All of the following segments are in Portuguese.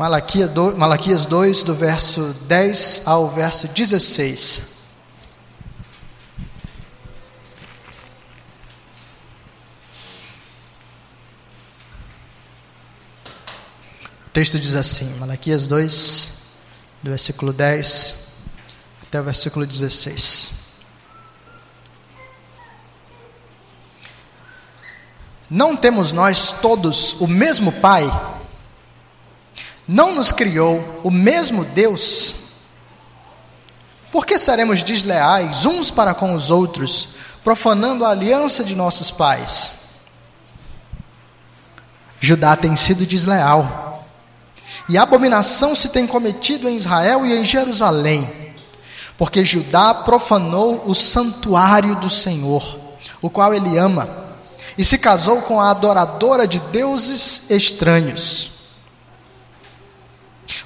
Malaquias 2, do verso 10 ao verso 16. O texto diz assim, Malaquias 2, do versículo 10 até o versículo 16. Não temos nós todos o mesmo Pai? Não nos criou o mesmo Deus? Por que seremos desleais uns para com os outros, profanando a aliança de nossos pais? Judá tem sido desleal, e abominação se tem cometido em Israel e em Jerusalém, porque Judá profanou o santuário do Senhor, o qual ele ama, e se casou com a adoradora de deuses estranhos.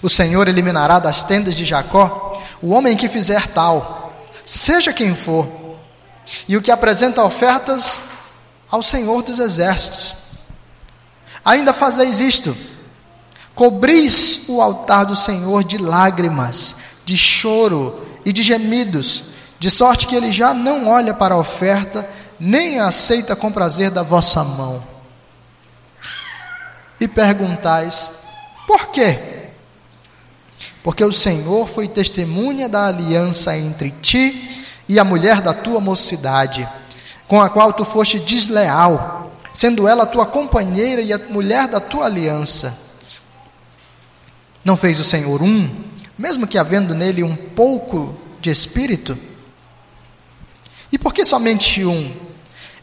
O Senhor eliminará das tendas de Jacó o homem que fizer tal, seja quem for, e o que apresenta ofertas ao Senhor dos exércitos. Ainda fazeis isto: cobris o altar do Senhor de lágrimas, de choro e de gemidos, de sorte que ele já não olha para a oferta, nem a aceita com prazer da vossa mão. E perguntais: por quê? Porque o Senhor foi testemunha da aliança entre ti e a mulher da tua mocidade, com a qual tu foste desleal, sendo ela tua companheira e a mulher da tua aliança. Não fez o Senhor um, mesmo que havendo nele um pouco de espírito? E por que somente um?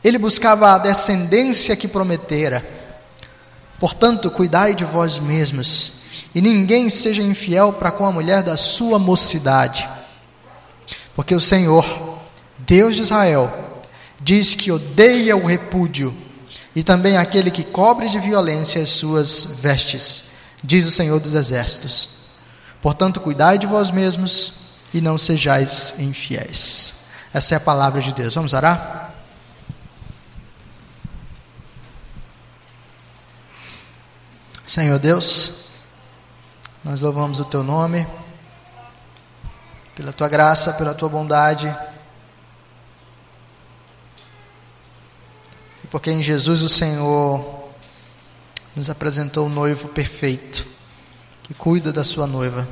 Ele buscava a descendência que prometera. Portanto, cuidai de vós mesmos e ninguém seja infiel para com a mulher da sua mocidade. Porque o Senhor, Deus de Israel, diz que odeia o repúdio e também aquele que cobre de violência as suas vestes, diz o Senhor dos Exércitos. Portanto, cuidai de vós mesmos e não sejais infiéis. Essa é a palavra de Deus. Vamos orar? Senhor Deus, nós louvamos o teu nome, pela tua graça, pela tua bondade. E porque em Jesus o Senhor nos apresentou o noivo perfeito, que cuida da sua noiva.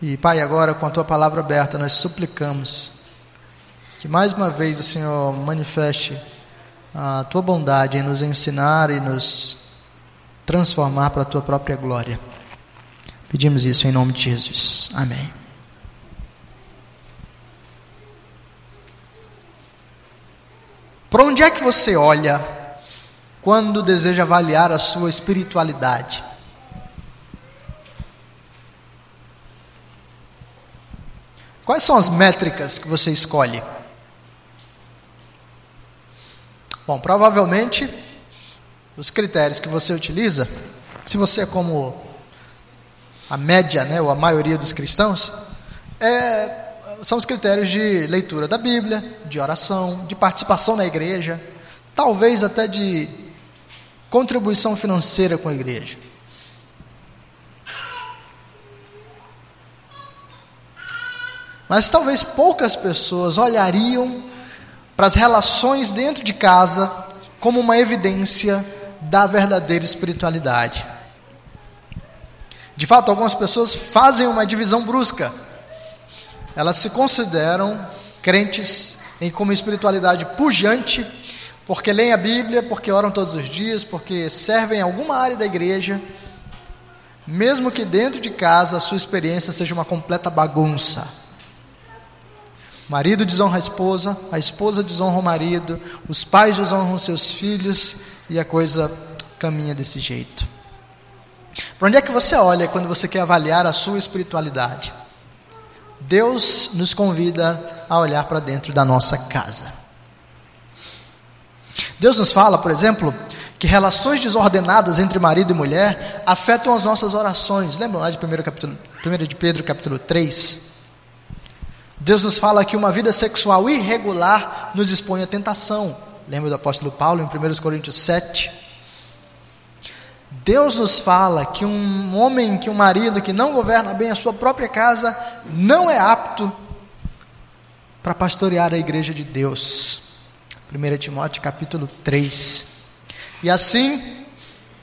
E Pai, agora com a tua palavra aberta, nós suplicamos que mais uma vez o Senhor manifeste a tua bondade em nos ensinar e nos transformar para a tua própria glória. Pedimos isso em nome de Jesus. Amém. Para onde é que você olha quando deseja avaliar a sua espiritualidade? Quais são as métricas que você escolhe? Bom, provavelmente os critérios que você utiliza, se você é como a média, né, ou a maioria dos cristãos, é, são os critérios de leitura da Bíblia, de oração, de participação na igreja, talvez até de contribuição financeira com a igreja. Mas talvez poucas pessoas olhariam para as relações dentro de casa como uma evidência da verdadeira espiritualidade. De fato, algumas pessoas fazem uma divisão brusca. Elas se consideram crentes em como espiritualidade pujante, porque leem a Bíblia, porque oram todos os dias, porque servem em alguma área da igreja, mesmo que dentro de casa a sua experiência seja uma completa bagunça. O marido desonra a esposa, a esposa desonra o marido, os pais desonram seus filhos e a coisa caminha desse jeito. Para onde é que você olha quando você quer avaliar a sua espiritualidade? Deus nos convida a olhar para dentro da nossa casa. Deus nos fala, por exemplo, que relações desordenadas entre marido e mulher afetam as nossas orações. Lembram lá de 1, capítulo, 1 de Pedro, capítulo 3? Deus nos fala que uma vida sexual irregular nos expõe à tentação. Lembra do apóstolo Paulo em 1 Coríntios 7? Deus nos fala que um homem, que um marido que não governa bem a sua própria casa, não é apto para pastorear a igreja de Deus. 1 Timóteo capítulo 3. E assim,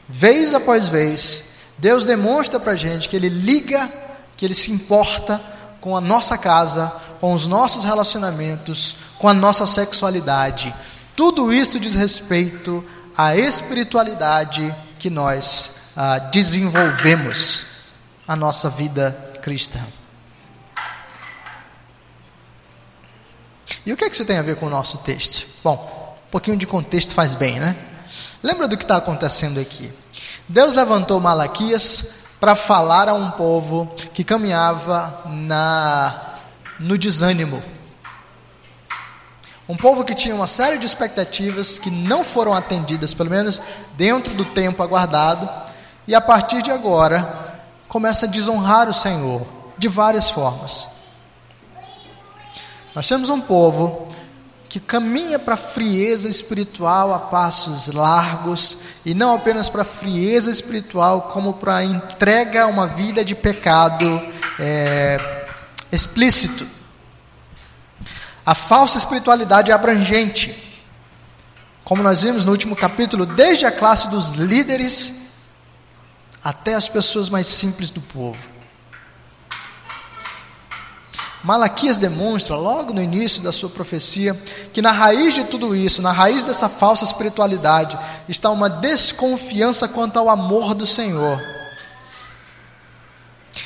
vez após vez, Deus demonstra para a gente que Ele liga, que Ele se importa com a nossa casa, com os nossos relacionamentos, com a nossa sexualidade. Tudo isso diz respeito à espiritualidade que nós ah, desenvolvemos a nossa vida cristã. E o que, é que isso tem a ver com o nosso texto? Bom, um pouquinho de contexto faz bem, né? Lembra do que está acontecendo aqui? Deus levantou Malaquias para falar a um povo que caminhava na no desânimo. Um povo que tinha uma série de expectativas que não foram atendidas, pelo menos dentro do tempo aguardado, e a partir de agora começa a desonrar o Senhor de várias formas. Nós temos um povo que caminha para a frieza espiritual a passos largos, e não apenas para a frieza espiritual, como para a entrega a uma vida de pecado é, explícito. A falsa espiritualidade é abrangente. Como nós vimos no último capítulo, desde a classe dos líderes até as pessoas mais simples do povo. Malaquias demonstra, logo no início da sua profecia, que na raiz de tudo isso, na raiz dessa falsa espiritualidade, está uma desconfiança quanto ao amor do Senhor.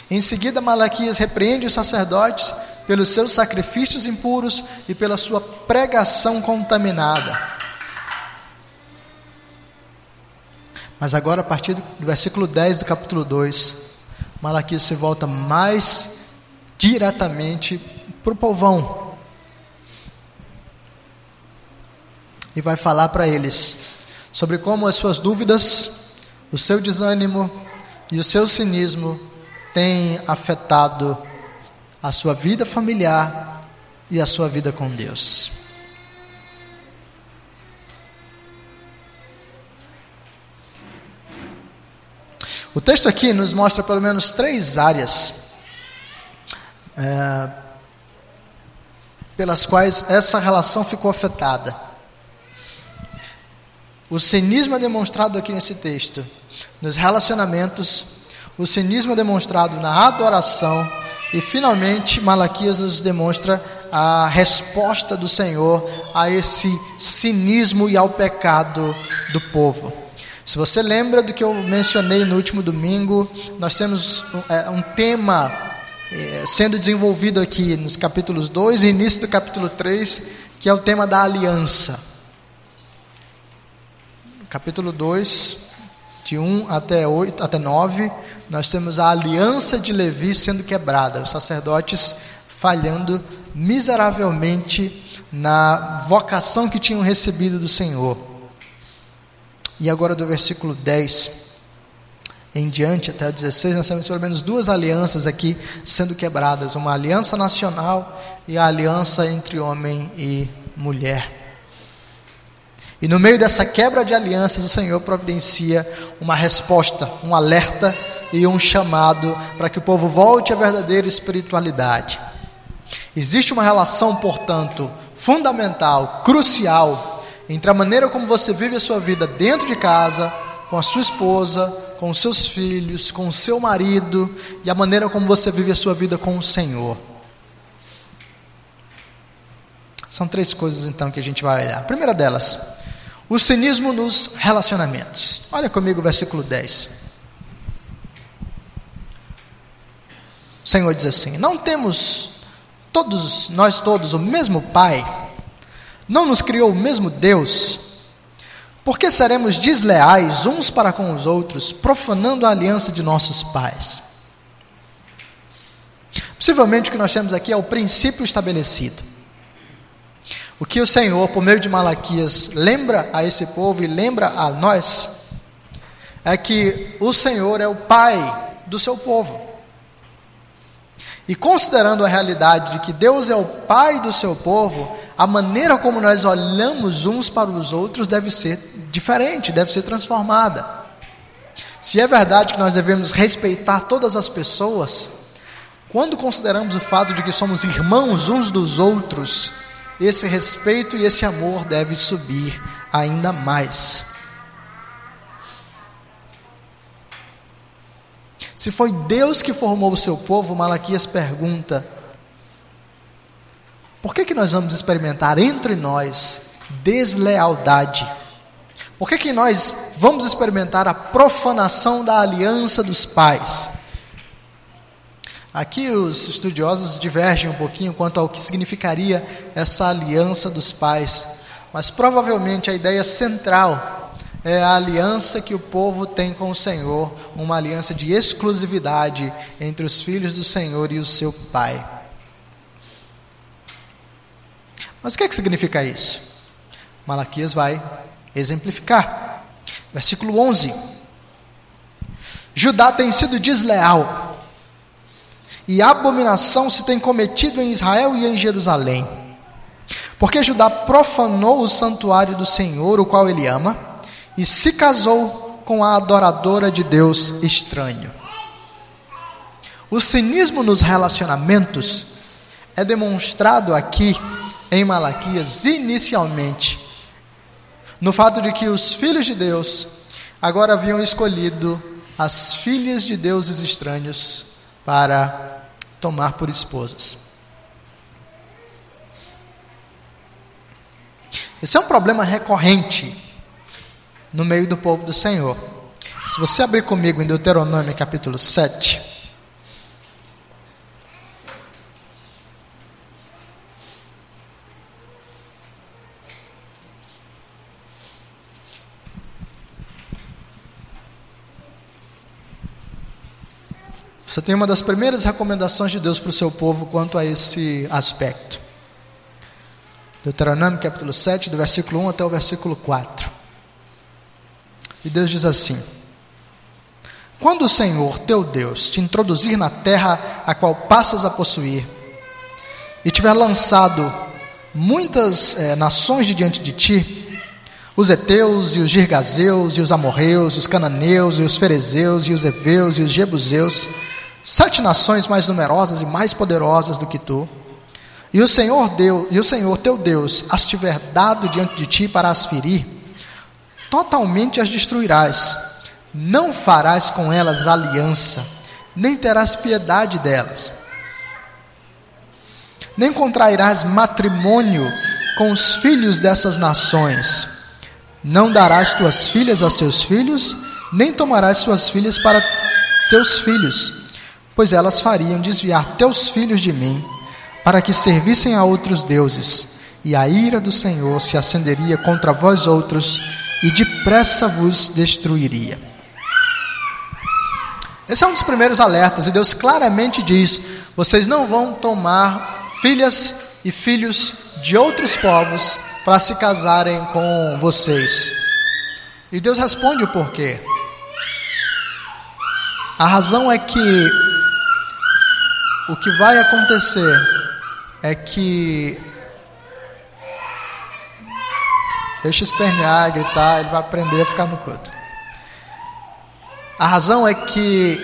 Em seguida, Malaquias repreende os sacerdotes pelos seus sacrifícios impuros e pela sua pregação contaminada. Mas agora, a partir do versículo 10 do capítulo 2, Malaquias se volta mais diretamente para o povão. E vai falar para eles sobre como as suas dúvidas, o seu desânimo e o seu cinismo têm afetado a sua vida familiar e a sua vida com Deus. O texto aqui nos mostra pelo menos três áreas é, pelas quais essa relação ficou afetada. O cinismo é demonstrado aqui nesse texto, nos relacionamentos, o cinismo é demonstrado na adoração e finalmente, Malaquias nos demonstra a resposta do Senhor a esse cinismo e ao pecado do povo. Se você lembra do que eu mencionei no último domingo, nós temos é, um tema é, sendo desenvolvido aqui nos capítulos 2 e início do capítulo 3, que é o tema da aliança. Capítulo 2, de 1 até, 8, até 9, nós temos a aliança de Levi sendo quebrada, os sacerdotes falhando miseravelmente na vocação que tinham recebido do Senhor. E agora do versículo 10 em diante, até o 16, nós temos pelo menos duas alianças aqui sendo quebradas: uma aliança nacional e a aliança entre homem e mulher. E no meio dessa quebra de alianças, o Senhor providencia uma resposta, um alerta e um chamado para que o povo volte à verdadeira espiritualidade. Existe uma relação, portanto, fundamental, crucial, entre a maneira como você vive a sua vida dentro de casa, com a sua esposa, com os seus filhos, com o seu marido e a maneira como você vive a sua vida com o Senhor. São três coisas então que a gente vai olhar. A primeira delas, o cinismo nos relacionamentos. Olha comigo o versículo 10. O Senhor diz assim: Não temos todos nós todos o mesmo Pai? Não nos criou o mesmo Deus? Por que seremos desleais uns para com os outros, profanando a aliança de nossos pais? Possivelmente o que nós temos aqui é o princípio estabelecido. O que o Senhor, por meio de Malaquias, lembra a esse povo e lembra a nós, é que o Senhor é o Pai do seu povo. E considerando a realidade de que Deus é o Pai do seu povo, a maneira como nós olhamos uns para os outros deve ser diferente, deve ser transformada. Se é verdade que nós devemos respeitar todas as pessoas, quando consideramos o fato de que somos irmãos uns dos outros, esse respeito e esse amor deve subir ainda mais. Se foi Deus que formou o seu povo, Malaquias pergunta: por que, que nós vamos experimentar entre nós deslealdade? Por que, que nós vamos experimentar a profanação da aliança dos pais? Aqui os estudiosos divergem um pouquinho quanto ao que significaria essa aliança dos pais, mas provavelmente a ideia central é a aliança que o povo tem com o Senhor, uma aliança de exclusividade entre os filhos do Senhor e o seu pai. Mas o que, é que significa isso? Malaquias vai exemplificar. Versículo 11: Judá tem sido desleal, e abominação se tem cometido em Israel e em Jerusalém. Porque Judá profanou o santuário do Senhor, o qual ele ama, e se casou com a adoradora de Deus estranho. O cinismo nos relacionamentos é demonstrado aqui em Malaquias inicialmente no fato de que os filhos de Deus agora haviam escolhido as filhas de deuses estranhos para tomar por esposas. Esse é um problema recorrente no meio do povo do Senhor. Se você abrir comigo em Deuteronômio capítulo 7, Você tem uma das primeiras recomendações de Deus para o seu povo quanto a esse aspecto. Deuteronômio capítulo 7, do versículo 1 até o versículo 4. E Deus diz assim: Quando o Senhor teu Deus te introduzir na terra a qual passas a possuir, e tiver lançado muitas é, nações de diante de ti, os heteus e os girgazeus e os amorreus, os cananeus e os ferezeus e os heveus e os jebuseus, sete nações mais numerosas e mais poderosas do que tu, e o Senhor Deus, e o Senhor teu Deus as tiver dado diante de ti para as ferir, totalmente as destruirás. Não farás com elas aliança, nem terás piedade delas. Nem contrairás matrimônio com os filhos dessas nações. Não darás tuas filhas a seus filhos, nem tomarás suas filhas para teus filhos pois elas fariam desviar teus filhos de mim, para que servissem a outros deuses, e a ira do Senhor se acenderia contra vós outros, e depressa vos destruiria. Esse é um dos primeiros alertas, e Deus claramente diz: vocês não vão tomar filhas e filhos de outros povos para se casarem com vocês. E Deus responde o porquê. A razão é que o que vai acontecer é que deixa espernear, gritar, ele vai aprender a ficar no canto. A razão é que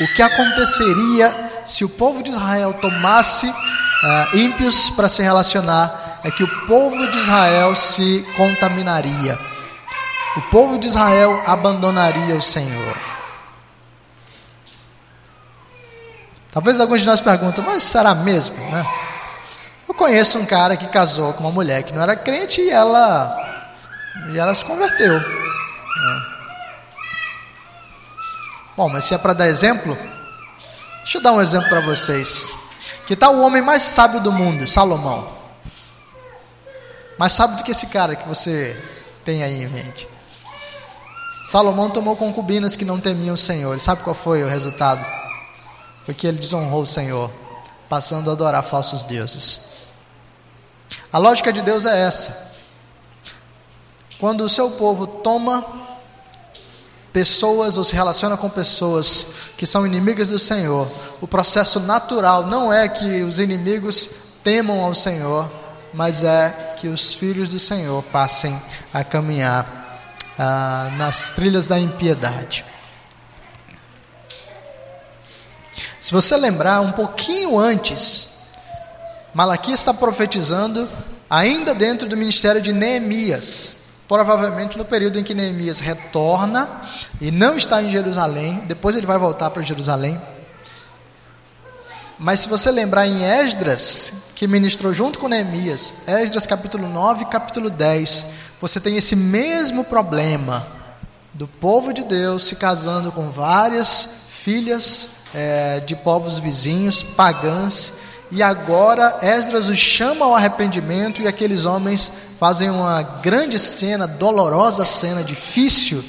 o que aconteceria se o povo de Israel tomasse uh, ímpios para se relacionar é que o povo de Israel se contaminaria. O povo de Israel abandonaria o Senhor. Talvez alguns de nós perguntem, mas será mesmo, né? Eu conheço um cara que casou com uma mulher que não era crente e ela, e ela se converteu. Né? Bom, mas se é para dar exemplo, deixa eu dar um exemplo para vocês. Que tal o homem mais sábio do mundo, Salomão? Mais sábio do que esse cara que você tem aí em mente. Salomão tomou concubinas que não temiam o Senhor. E sabe qual foi o resultado? foi que ele desonrou o Senhor, passando a adorar falsos deuses. A lógica de Deus é essa. Quando o seu povo toma pessoas ou se relaciona com pessoas que são inimigas do Senhor, o processo natural não é que os inimigos temam ao Senhor, mas é que os filhos do Senhor passem a caminhar ah, nas trilhas da impiedade. Se você lembrar, um pouquinho antes, Malaquias está profetizando ainda dentro do ministério de Neemias, provavelmente no período em que Neemias retorna e não está em Jerusalém, depois ele vai voltar para Jerusalém. Mas se você lembrar em Esdras, que ministrou junto com Neemias, Esdras capítulo 9 capítulo 10, você tem esse mesmo problema do povo de Deus se casando com várias filhas é, de povos vizinhos, pagãs, e agora Esdras os chama ao arrependimento e aqueles homens fazem uma grande cena, dolorosa cena, difícil,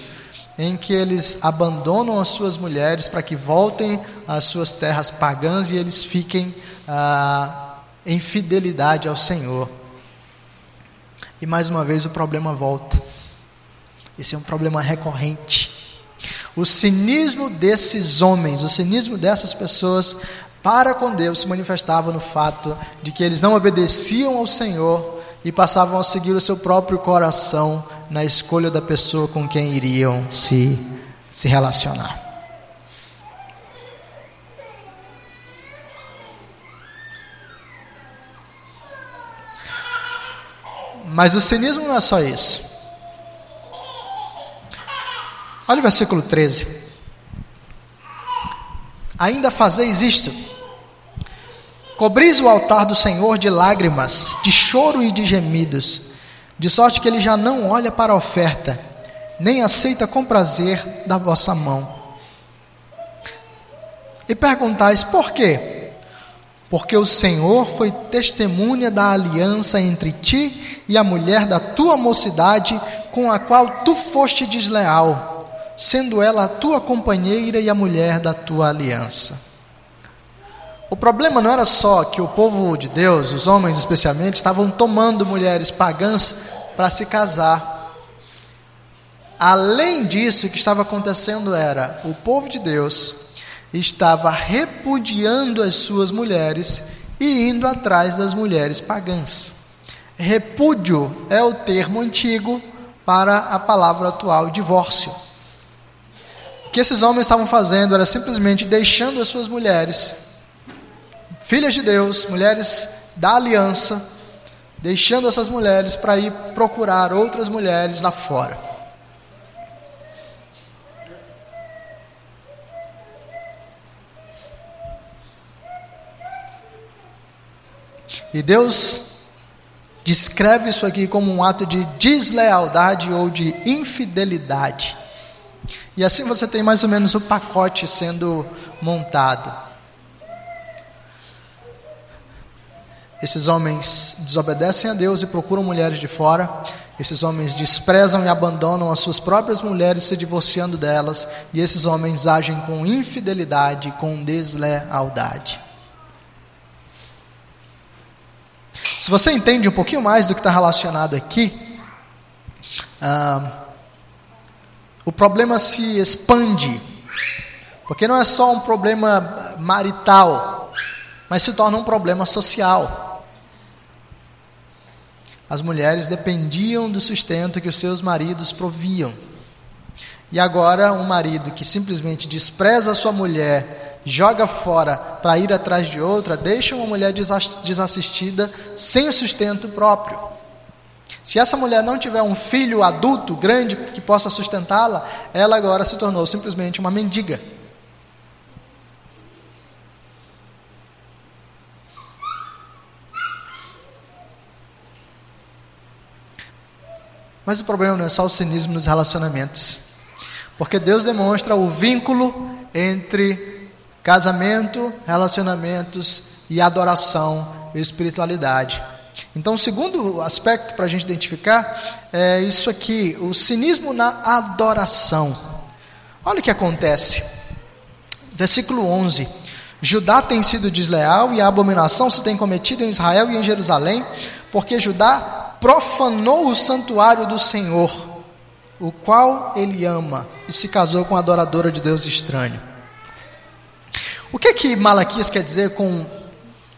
em que eles abandonam as suas mulheres para que voltem às suas terras pagãs e eles fiquem ah, em fidelidade ao Senhor. E mais uma vez o problema volta. Esse é um problema recorrente. O cinismo desses homens, o cinismo dessas pessoas para com Deus se manifestava no fato de que eles não obedeciam ao Senhor e passavam a seguir o seu próprio coração na escolha da pessoa com quem iriam se, se relacionar. Mas o cinismo não é só isso. Olha o versículo 13. Ainda fazeis isto: cobris o altar do Senhor de lágrimas, de choro e de gemidos de sorte que ele já não olha para a oferta, nem aceita com prazer da vossa mão. E perguntais por quê? Porque o Senhor foi testemunha da aliança entre ti e a mulher da tua mocidade, com a qual tu foste desleal, sendo ela a tua companheira e a mulher da tua aliança. O problema não era só que o povo de Deus, os homens especialmente, estavam tomando mulheres pagãs para se casar. Além disso, o que estava acontecendo era o povo de Deus estava repudiando as suas mulheres e indo atrás das mulheres pagãs. Repúdio é o termo antigo para a palavra atual divórcio. Que esses homens estavam fazendo era simplesmente deixando as suas mulheres filhas de Deus, mulheres da aliança, deixando essas mulheres para ir procurar outras mulheres lá fora. E Deus descreve isso aqui como um ato de deslealdade ou de infidelidade. E assim você tem mais ou menos o pacote sendo montado. Esses homens desobedecem a Deus e procuram mulheres de fora. Esses homens desprezam e abandonam as suas próprias mulheres, se divorciando delas. E esses homens agem com infidelidade, com deslealdade. Se você entende um pouquinho mais do que está relacionado aqui, ah, o problema se expande. Porque não é só um problema marital, mas se torna um problema social. As mulheres dependiam do sustento que os seus maridos proviam. E agora, um marido que simplesmente despreza a sua mulher, joga fora para ir atrás de outra, deixa uma mulher desassistida sem o sustento próprio. Se essa mulher não tiver um filho adulto, grande, que possa sustentá-la, ela agora se tornou simplesmente uma mendiga. Mas o problema não é só o cinismo nos relacionamentos. Porque Deus demonstra o vínculo entre casamento, relacionamentos e adoração e espiritualidade. Então, o segundo aspecto para a gente identificar é isso aqui: o cinismo na adoração. Olha o que acontece. Versículo 11: Judá tem sido desleal e a abominação se tem cometido em Israel e em Jerusalém, porque Judá profanou o santuário do Senhor, o qual ele ama, e se casou com a adoradora de Deus estranho. O que é que Malaquias quer dizer com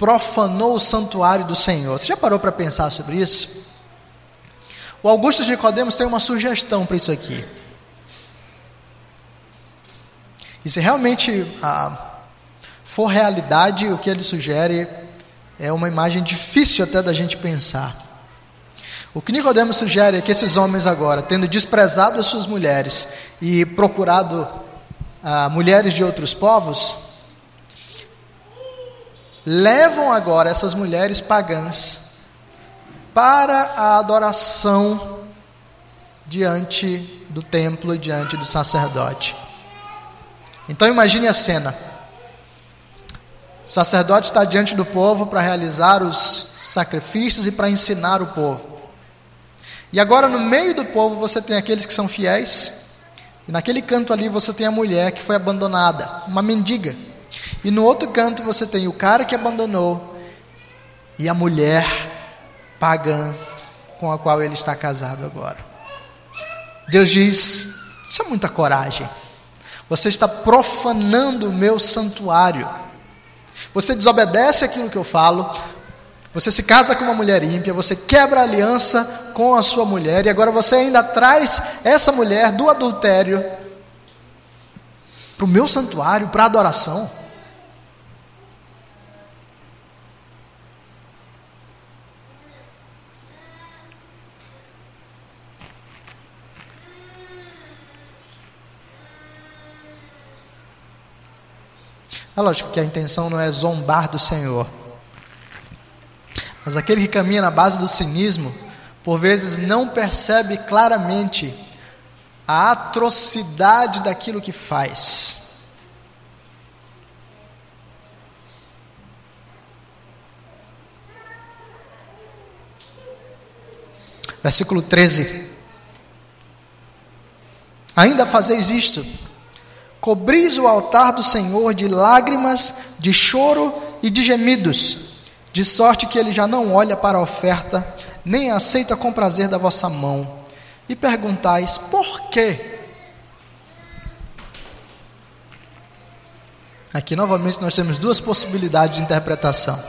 profanou o santuário do Senhor? Você já parou para pensar sobre isso? O Augusto de Nicodemos tem uma sugestão para isso aqui. E se realmente ah, for realidade, o que ele sugere é uma imagem difícil até da gente pensar. O que Nicodemos sugere é que esses homens agora, tendo desprezado as suas mulheres e procurado ah, mulheres de outros povos, levam agora essas mulheres pagãs para a adoração diante do templo, diante do sacerdote. Então imagine a cena. O sacerdote está diante do povo para realizar os sacrifícios e para ensinar o povo. E agora no meio do povo você tem aqueles que são fiéis, e naquele canto ali você tem a mulher que foi abandonada, uma mendiga. E no outro canto você tem o cara que abandonou e a mulher pagã com a qual ele está casado agora. Deus diz: Isso é muita coragem. Você está profanando o meu santuário. Você desobedece aquilo que eu falo, você se casa com uma mulher ímpia, você quebra a aliança com a sua mulher, e agora você ainda traz essa mulher do adultério para o meu santuário, para adoração. É lógico que a intenção não é zombar do Senhor. Mas aquele que caminha na base do cinismo, por vezes não percebe claramente a atrocidade daquilo que faz. Versículo 13. Ainda fazeis isto: cobris o altar do Senhor de lágrimas, de choro e de gemidos de sorte que ele já não olha para a oferta, nem aceita com prazer da vossa mão. E perguntais: por quê? Aqui novamente nós temos duas possibilidades de interpretação.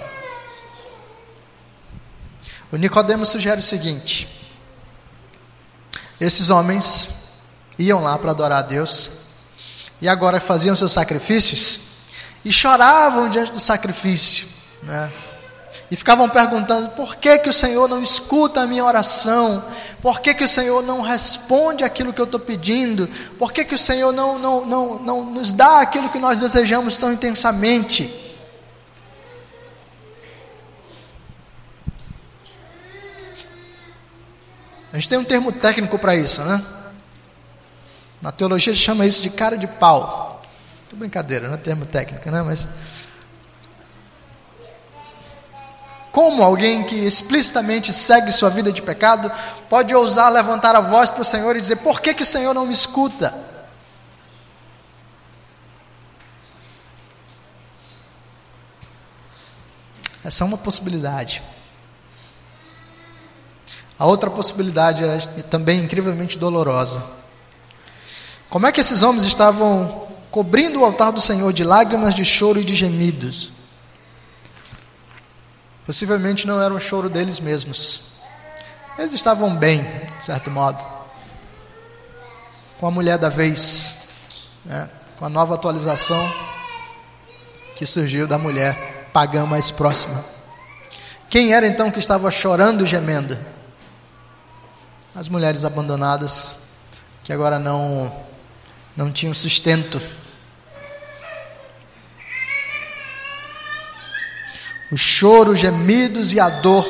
O Nicodemo sugere o seguinte: esses homens iam lá para adorar a Deus e agora faziam seus sacrifícios e choravam diante do sacrifício, né? e ficavam perguntando: por que, que o Senhor não escuta a minha oração? Por que, que o Senhor não responde aquilo que eu estou pedindo? Por que, que o Senhor não, não, não, não nos dá aquilo que nós desejamos tão intensamente? A gente tem um termo técnico para isso, né? Na teologia se chama isso de cara de pau. Tô brincadeira, não é termo técnico, né? Mas Como alguém que explicitamente segue sua vida de pecado pode ousar levantar a voz para o Senhor e dizer: Por que, que o Senhor não me escuta? Essa é uma possibilidade. A outra possibilidade é também incrivelmente dolorosa. Como é que esses homens estavam cobrindo o altar do Senhor de lágrimas, de choro e de gemidos? Possivelmente não era um choro deles mesmos. Eles estavam bem, de certo modo, com a mulher da vez, né? com a nova atualização que surgiu da mulher pagã mais próxima. Quem era então que estava chorando e gemendo? As mulheres abandonadas, que agora não, não tinham sustento O choro, gemidos e a dor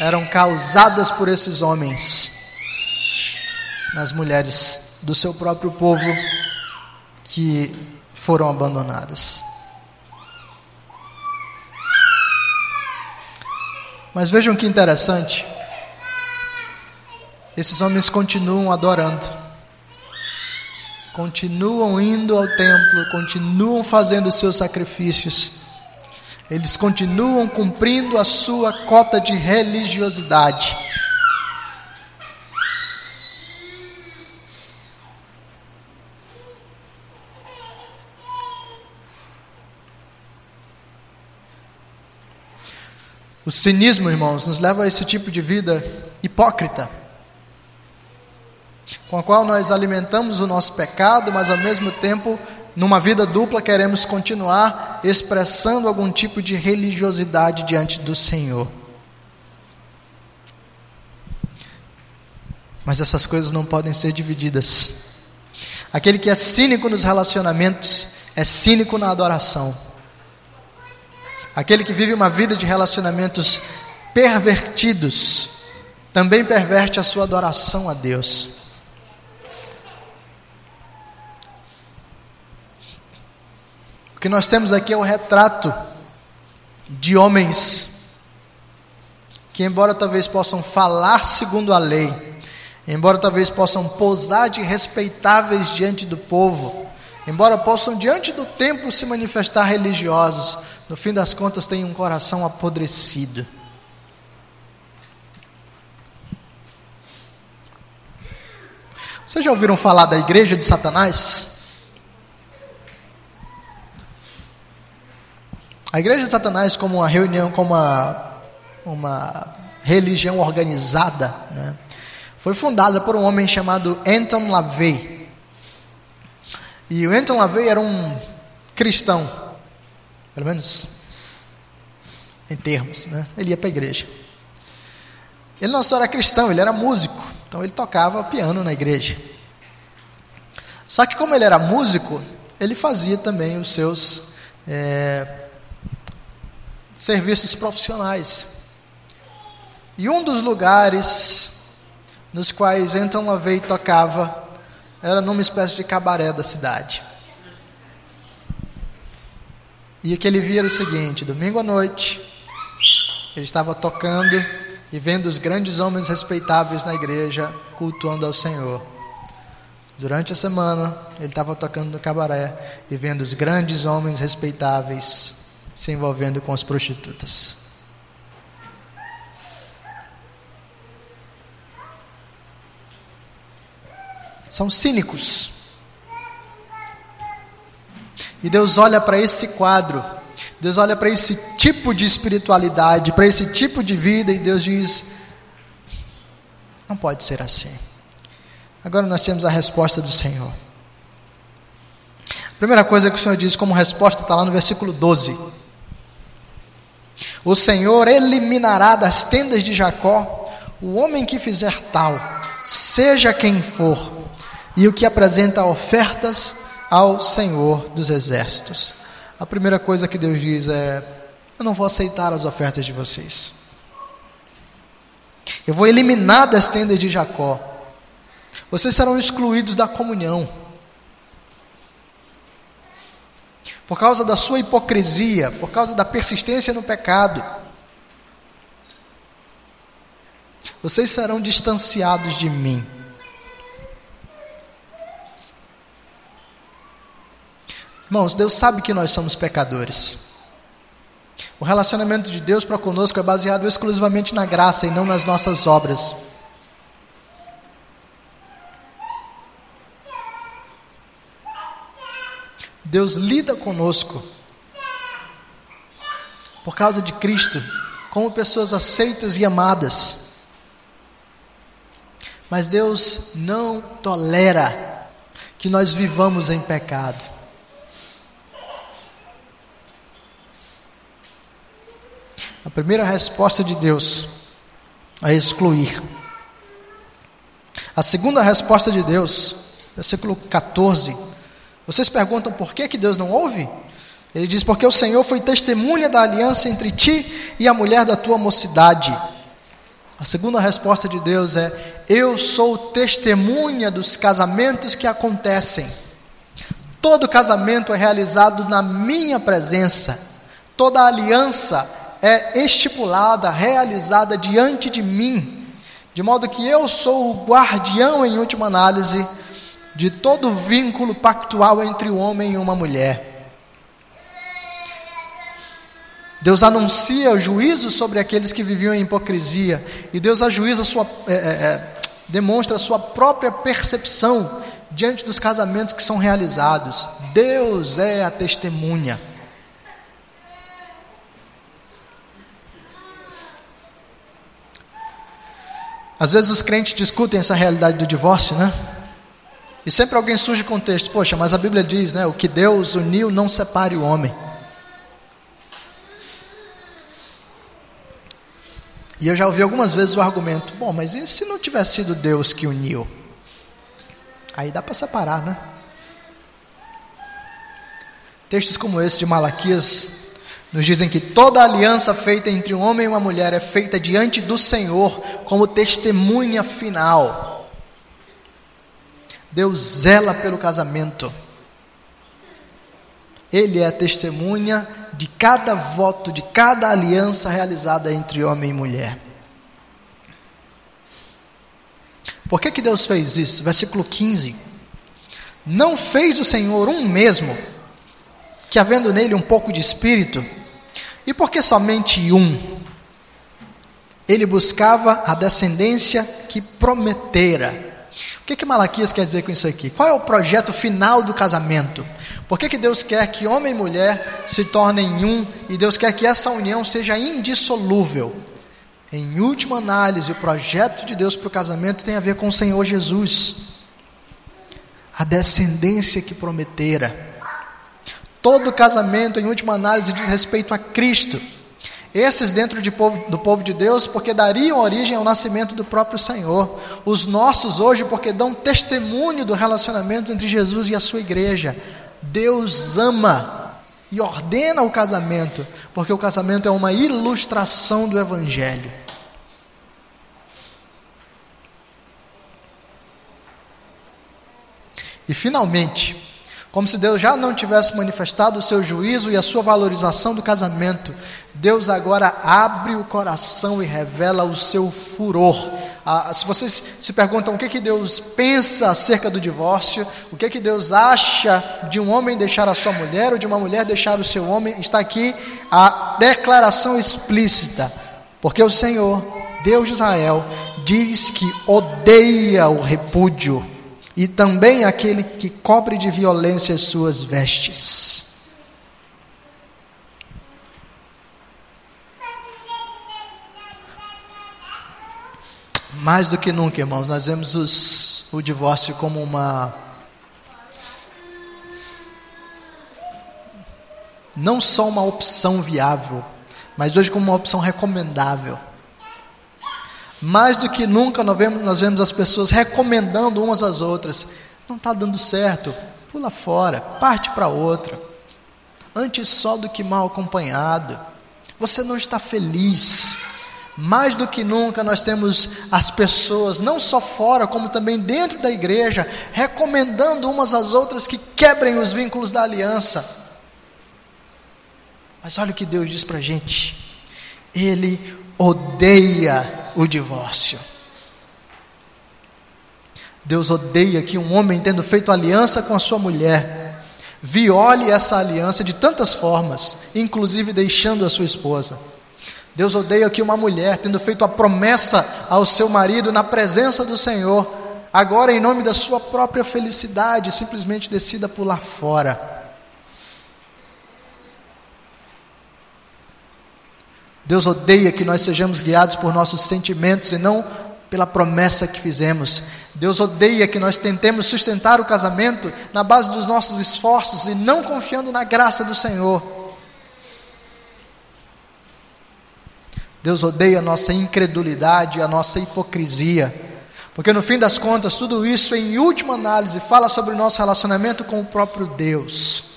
eram causadas por esses homens nas mulheres do seu próprio povo que foram abandonadas. Mas vejam que interessante. Esses homens continuam adorando, continuam indo ao templo, continuam fazendo os seus sacrifícios eles continuam cumprindo a sua cota de religiosidade. O cinismo, irmãos, nos leva a esse tipo de vida hipócrita, com a qual nós alimentamos o nosso pecado, mas ao mesmo tempo, numa vida dupla, queremos continuar expressando algum tipo de religiosidade diante do Senhor. Mas essas coisas não podem ser divididas. Aquele que é cínico nos relacionamentos é cínico na adoração. Aquele que vive uma vida de relacionamentos pervertidos também perverte a sua adoração a Deus. Que nós temos aqui é o retrato de homens que, embora talvez possam falar segundo a lei, embora talvez possam posar de respeitáveis diante do povo, embora possam diante do templo se manifestar religiosos, no fim das contas têm um coração apodrecido. Vocês já ouviram falar da igreja de Satanás? A igreja de Satanás, como uma reunião, como uma, uma religião organizada, né, foi fundada por um homem chamado Anton LaVey. E o Anton LaVey era um cristão, pelo menos em termos, né? Ele ia para a igreja. Ele não só era cristão, ele era músico, então ele tocava piano na igreja. Só que como ele era músico, ele fazia também os seus é, serviços profissionais. E um dos lugares nos quais Anton LaVey tocava era numa espécie de cabaré da cidade. E o que ele via era o seguinte: domingo à noite, ele estava tocando e vendo os grandes homens respeitáveis na igreja cultuando ao Senhor. Durante a semana, ele estava tocando no cabaré e vendo os grandes homens respeitáveis se envolvendo com as prostitutas. são cínicos. E Deus olha para esse quadro, Deus olha para esse tipo de espiritualidade, para esse tipo de vida, e Deus diz: não pode ser assim. Agora nós temos a resposta do Senhor. A primeira coisa que o Senhor diz como resposta está lá no versículo 12: O Senhor eliminará das tendas de Jacó o homem que fizer tal, seja quem for, e o que apresenta ofertas ao Senhor dos Exércitos. A primeira coisa que Deus diz é: Eu não vou aceitar as ofertas de vocês. Eu vou eliminar das tendas de Jacó. Vocês serão excluídos da comunhão. Por causa da sua hipocrisia, por causa da persistência no pecado. Vocês serão distanciados de mim. Irmãos, Deus sabe que nós somos pecadores. O relacionamento de Deus para conosco é baseado exclusivamente na graça e não nas nossas obras. Deus lida conosco por causa de Cristo, como pessoas aceitas e amadas. Mas Deus não tolera que nós vivamos em pecado. A primeira resposta de Deus é excluir. A segunda resposta de Deus, versículo 14. Vocês perguntam por que, que Deus não ouve? Ele diz: Porque o Senhor foi testemunha da aliança entre ti e a mulher da tua mocidade. A segunda resposta de Deus é: Eu sou testemunha dos casamentos que acontecem. Todo casamento é realizado na minha presença. Toda aliança é estipulada, realizada diante de mim, de modo que eu sou o guardião, em última análise, de todo vínculo pactual entre o homem e uma mulher. Deus anuncia o juízo sobre aqueles que viviam em hipocrisia, e Deus ajuiza sua, é, é, é, demonstra a sua própria percepção diante dos casamentos que são realizados. Deus é a testemunha. Às vezes os crentes discutem essa realidade do divórcio, né? E sempre alguém surge com o texto, poxa, mas a Bíblia diz, né, o que Deus uniu não separe o homem. E eu já ouvi algumas vezes o argumento: bom, mas e se não tivesse sido Deus que uniu? Aí dá para separar, né? Textos como esse de Malaquias nos dizem que toda aliança feita entre um homem e uma mulher é feita diante do Senhor como testemunha final. Deus zela pelo casamento. Ele é testemunha de cada voto, de cada aliança realizada entre homem e mulher. Por que, que Deus fez isso? Versículo 15. Não fez o Senhor um mesmo, que havendo nele um pouco de espírito, e por que somente um? Ele buscava a descendência que prometera. O que, que Malaquias quer dizer com isso aqui? Qual é o projeto final do casamento? Por que, que Deus quer que homem e mulher se tornem um e Deus quer que essa união seja indissolúvel? Em última análise, o projeto de Deus para o casamento tem a ver com o Senhor Jesus, a descendência que prometera. Todo casamento, em última análise, diz respeito a Cristo. Esses dentro de povo, do povo de Deus, porque dariam origem ao nascimento do próprio Senhor. Os nossos hoje, porque dão testemunho do relacionamento entre Jesus e a sua igreja. Deus ama e ordena o casamento, porque o casamento é uma ilustração do Evangelho. E finalmente, como se Deus já não tivesse manifestado o seu juízo e a sua valorização do casamento, Deus agora abre o coração e revela o seu furor. Ah, se vocês se perguntam o que, que Deus pensa acerca do divórcio, o que, que Deus acha de um homem deixar a sua mulher ou de uma mulher deixar o seu homem, está aqui a declaração explícita, porque o Senhor, Deus de Israel, diz que odeia o repúdio e também aquele que cobre de violência as suas vestes. Mais do que nunca, irmãos, nós vemos os, o divórcio como uma. Não só uma opção viável, mas hoje como uma opção recomendável. Mais do que nunca nós vemos, nós vemos as pessoas recomendando umas às outras. Não está dando certo, pula fora, parte para outra. Antes só do que mal acompanhado. Você não está feliz. Mais do que nunca nós temos as pessoas, não só fora, como também dentro da igreja, recomendando umas às outras que quebrem os vínculos da aliança. Mas olha o que Deus diz para a gente. Ele odeia o divórcio. Deus odeia que um homem, tendo feito aliança com a sua mulher, viole essa aliança de tantas formas, inclusive deixando a sua esposa. Deus odeia que uma mulher, tendo feito a promessa ao seu marido na presença do Senhor, agora, em nome da sua própria felicidade, simplesmente decida pular fora. Deus odeia que nós sejamos guiados por nossos sentimentos e não pela promessa que fizemos. Deus odeia que nós tentemos sustentar o casamento na base dos nossos esforços e não confiando na graça do Senhor. Deus odeia a nossa incredulidade, a nossa hipocrisia, porque no fim das contas, tudo isso, em última análise, fala sobre o nosso relacionamento com o próprio Deus.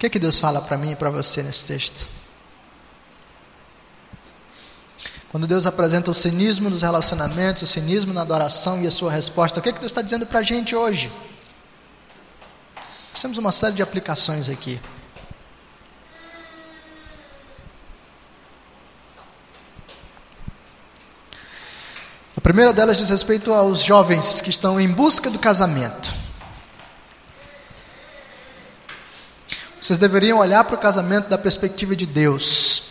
Que, que Deus fala para mim e para você nesse texto? Quando Deus apresenta o cinismo nos relacionamentos, o cinismo na adoração e a sua resposta, o que, que Deus está dizendo para a gente hoje? Nós temos uma série de aplicações aqui. A primeira delas diz respeito aos jovens que estão em busca do casamento. Vocês deveriam olhar para o casamento da perspectiva de Deus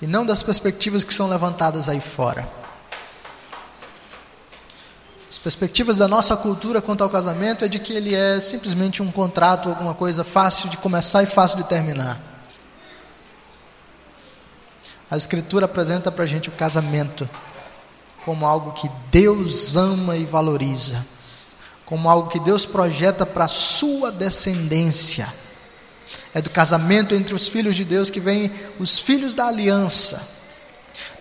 e não das perspectivas que são levantadas aí fora. As perspectivas da nossa cultura quanto ao casamento é de que ele é simplesmente um contrato, alguma coisa fácil de começar e fácil de terminar. A Escritura apresenta para a gente o casamento como algo que Deus ama e valoriza, como algo que Deus projeta para a sua descendência. É do casamento entre os filhos de Deus que vêm os filhos da aliança.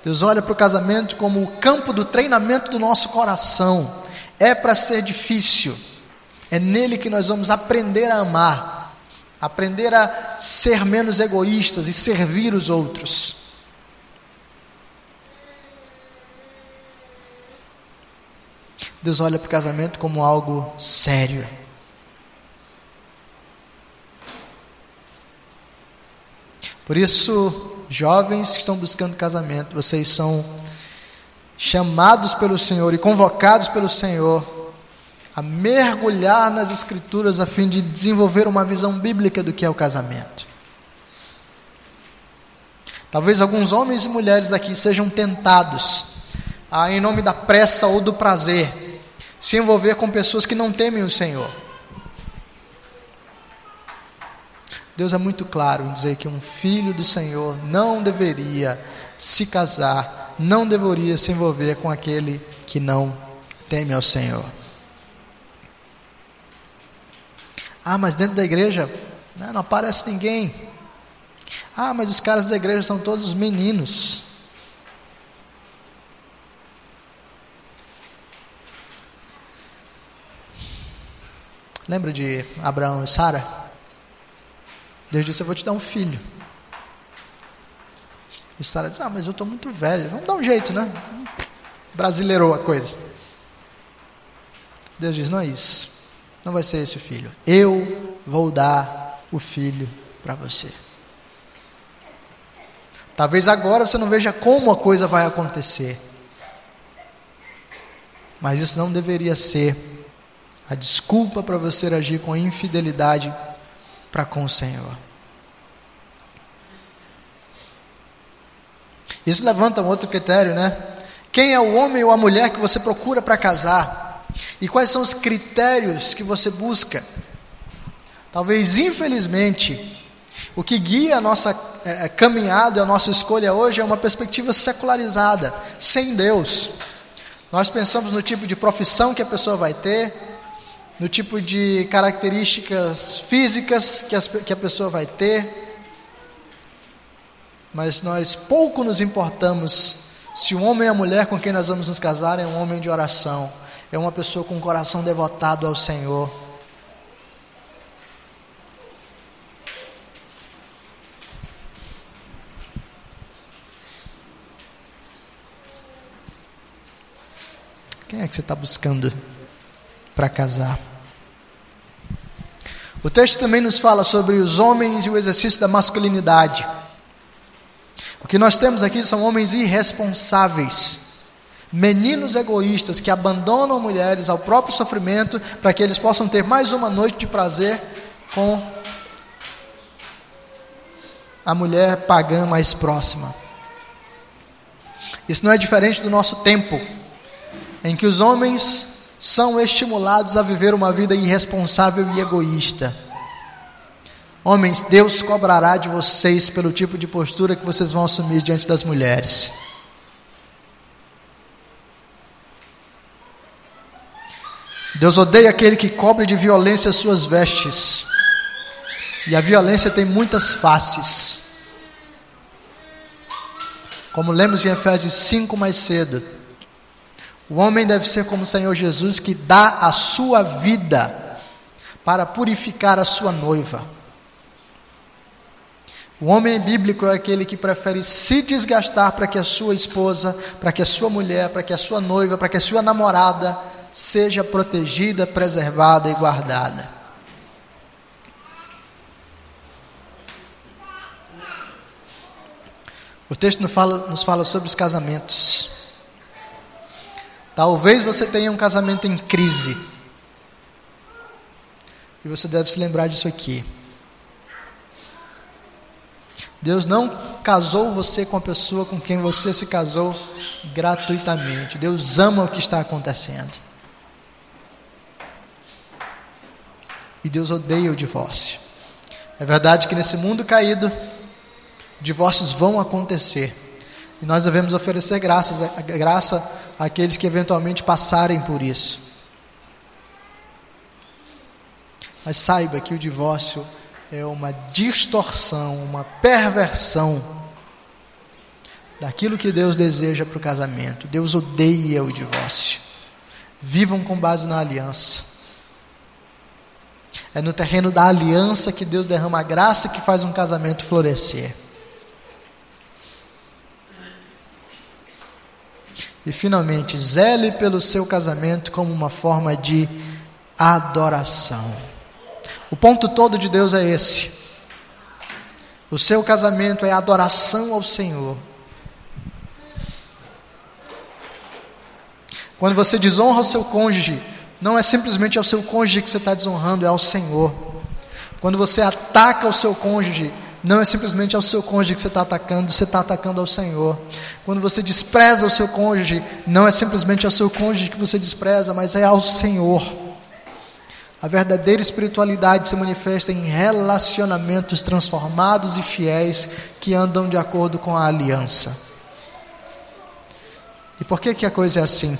Deus olha para o casamento como o campo do treinamento do nosso coração é para ser difícil. É nele que nós vamos aprender a amar, aprender a ser menos egoístas e servir os outros. Deus olha para o casamento como algo sério. Por isso, jovens que estão buscando casamento, vocês são chamados pelo Senhor e convocados pelo Senhor a mergulhar nas Escrituras a fim de desenvolver uma visão bíblica do que é o casamento. Talvez alguns homens e mulheres aqui sejam tentados a, em nome da pressa ou do prazer, se envolver com pessoas que não temem o Senhor. Deus é muito claro em dizer que um filho do Senhor não deveria se casar não deveria se envolver com aquele que não teme ao Senhor. Ah, mas dentro da igreja né, não aparece ninguém. Ah, mas os caras da igreja são todos meninos. Lembra de Abraão e Sara? Deus disse: Eu vou te dar um filho. E Sara diz: Ah, mas eu estou muito velho. Vamos dar um jeito, né? Brasileirou a coisa. Deus diz: Não é isso. Não vai ser esse o filho. Eu vou dar o filho para você. Talvez agora você não veja como a coisa vai acontecer. Mas isso não deveria ser a desculpa para você agir com infidelidade para com o Senhor. Isso levanta um outro critério, né? Quem é o homem ou a mulher que você procura para casar? E quais são os critérios que você busca? Talvez, infelizmente, o que guia a nossa é, caminhada, a nossa escolha hoje é uma perspectiva secularizada, sem Deus. Nós pensamos no tipo de profissão que a pessoa vai ter, no tipo de características físicas que, as, que a pessoa vai ter, mas nós pouco nos importamos se o homem e a mulher com quem nós vamos nos casar é um homem de oração, é uma pessoa com o coração devotado ao Senhor. Quem é que você está buscando para casar? O texto também nos fala sobre os homens e o exercício da masculinidade. O que nós temos aqui são homens irresponsáveis, meninos egoístas que abandonam mulheres ao próprio sofrimento para que eles possam ter mais uma noite de prazer com a mulher pagã mais próxima. Isso não é diferente do nosso tempo, em que os homens são estimulados a viver uma vida irresponsável e egoísta. Homens, Deus cobrará de vocês pelo tipo de postura que vocês vão assumir diante das mulheres. Deus odeia aquele que cobre de violência suas vestes. E a violência tem muitas faces. Como lemos em Efésios 5 mais cedo. O homem deve ser como o Senhor Jesus que dá a sua vida para purificar a sua noiva. O homem bíblico é aquele que prefere se desgastar para que a sua esposa, para que a sua mulher, para que a sua noiva, para que a sua namorada seja protegida, preservada e guardada. O texto nos fala, nos fala sobre os casamentos. Talvez você tenha um casamento em crise. E você deve se lembrar disso aqui. Deus não casou você com a pessoa com quem você se casou gratuitamente. Deus ama o que está acontecendo. E Deus odeia o divórcio. É verdade que nesse mundo caído, divórcios vão acontecer. E nós devemos oferecer graças, graça àqueles que eventualmente passarem por isso. Mas saiba que o divórcio é uma distorção, uma perversão daquilo que Deus deseja para o casamento. Deus odeia o divórcio. Vivam com base na aliança. É no terreno da aliança que Deus derrama a graça que faz um casamento florescer. E finalmente, zele pelo seu casamento como uma forma de adoração. O ponto todo de Deus é esse. O seu casamento é adoração ao Senhor. Quando você desonra o seu cônjuge, não é simplesmente ao seu cônjuge que você está desonrando, é ao Senhor. Quando você ataca o seu cônjuge, não é simplesmente ao seu cônjuge que você está atacando, você está atacando ao Senhor. Quando você despreza o seu cônjuge, não é simplesmente ao seu cônjuge que você despreza, mas é ao Senhor. A verdadeira espiritualidade se manifesta em relacionamentos transformados e fiéis que andam de acordo com a aliança. E por que, que a coisa é assim?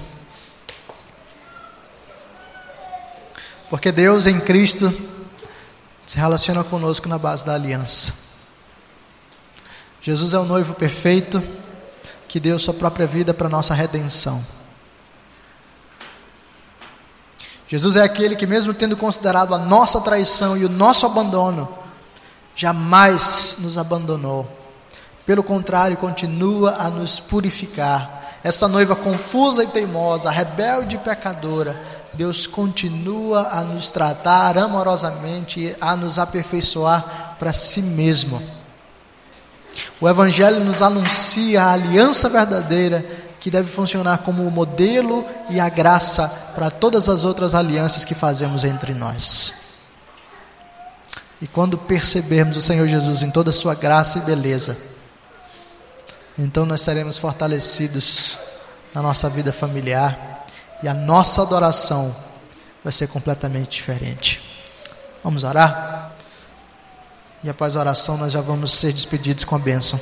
Porque Deus em Cristo se relaciona conosco na base da aliança. Jesus é o noivo perfeito que deu sua própria vida para nossa redenção. Jesus é aquele que, mesmo tendo considerado a nossa traição e o nosso abandono, jamais nos abandonou. Pelo contrário, continua a nos purificar. Essa noiva confusa e teimosa, rebelde e pecadora, Deus continua a nos tratar amorosamente, a nos aperfeiçoar para si mesmo. O Evangelho nos anuncia a aliança verdadeira que deve funcionar como o modelo e a graça para todas as outras alianças que fazemos entre nós. E quando percebermos o Senhor Jesus em toda a sua graça e beleza, então nós seremos fortalecidos na nossa vida familiar e a nossa adoração vai ser completamente diferente. Vamos orar? E após a oração, nós já vamos ser despedidos com a bênção.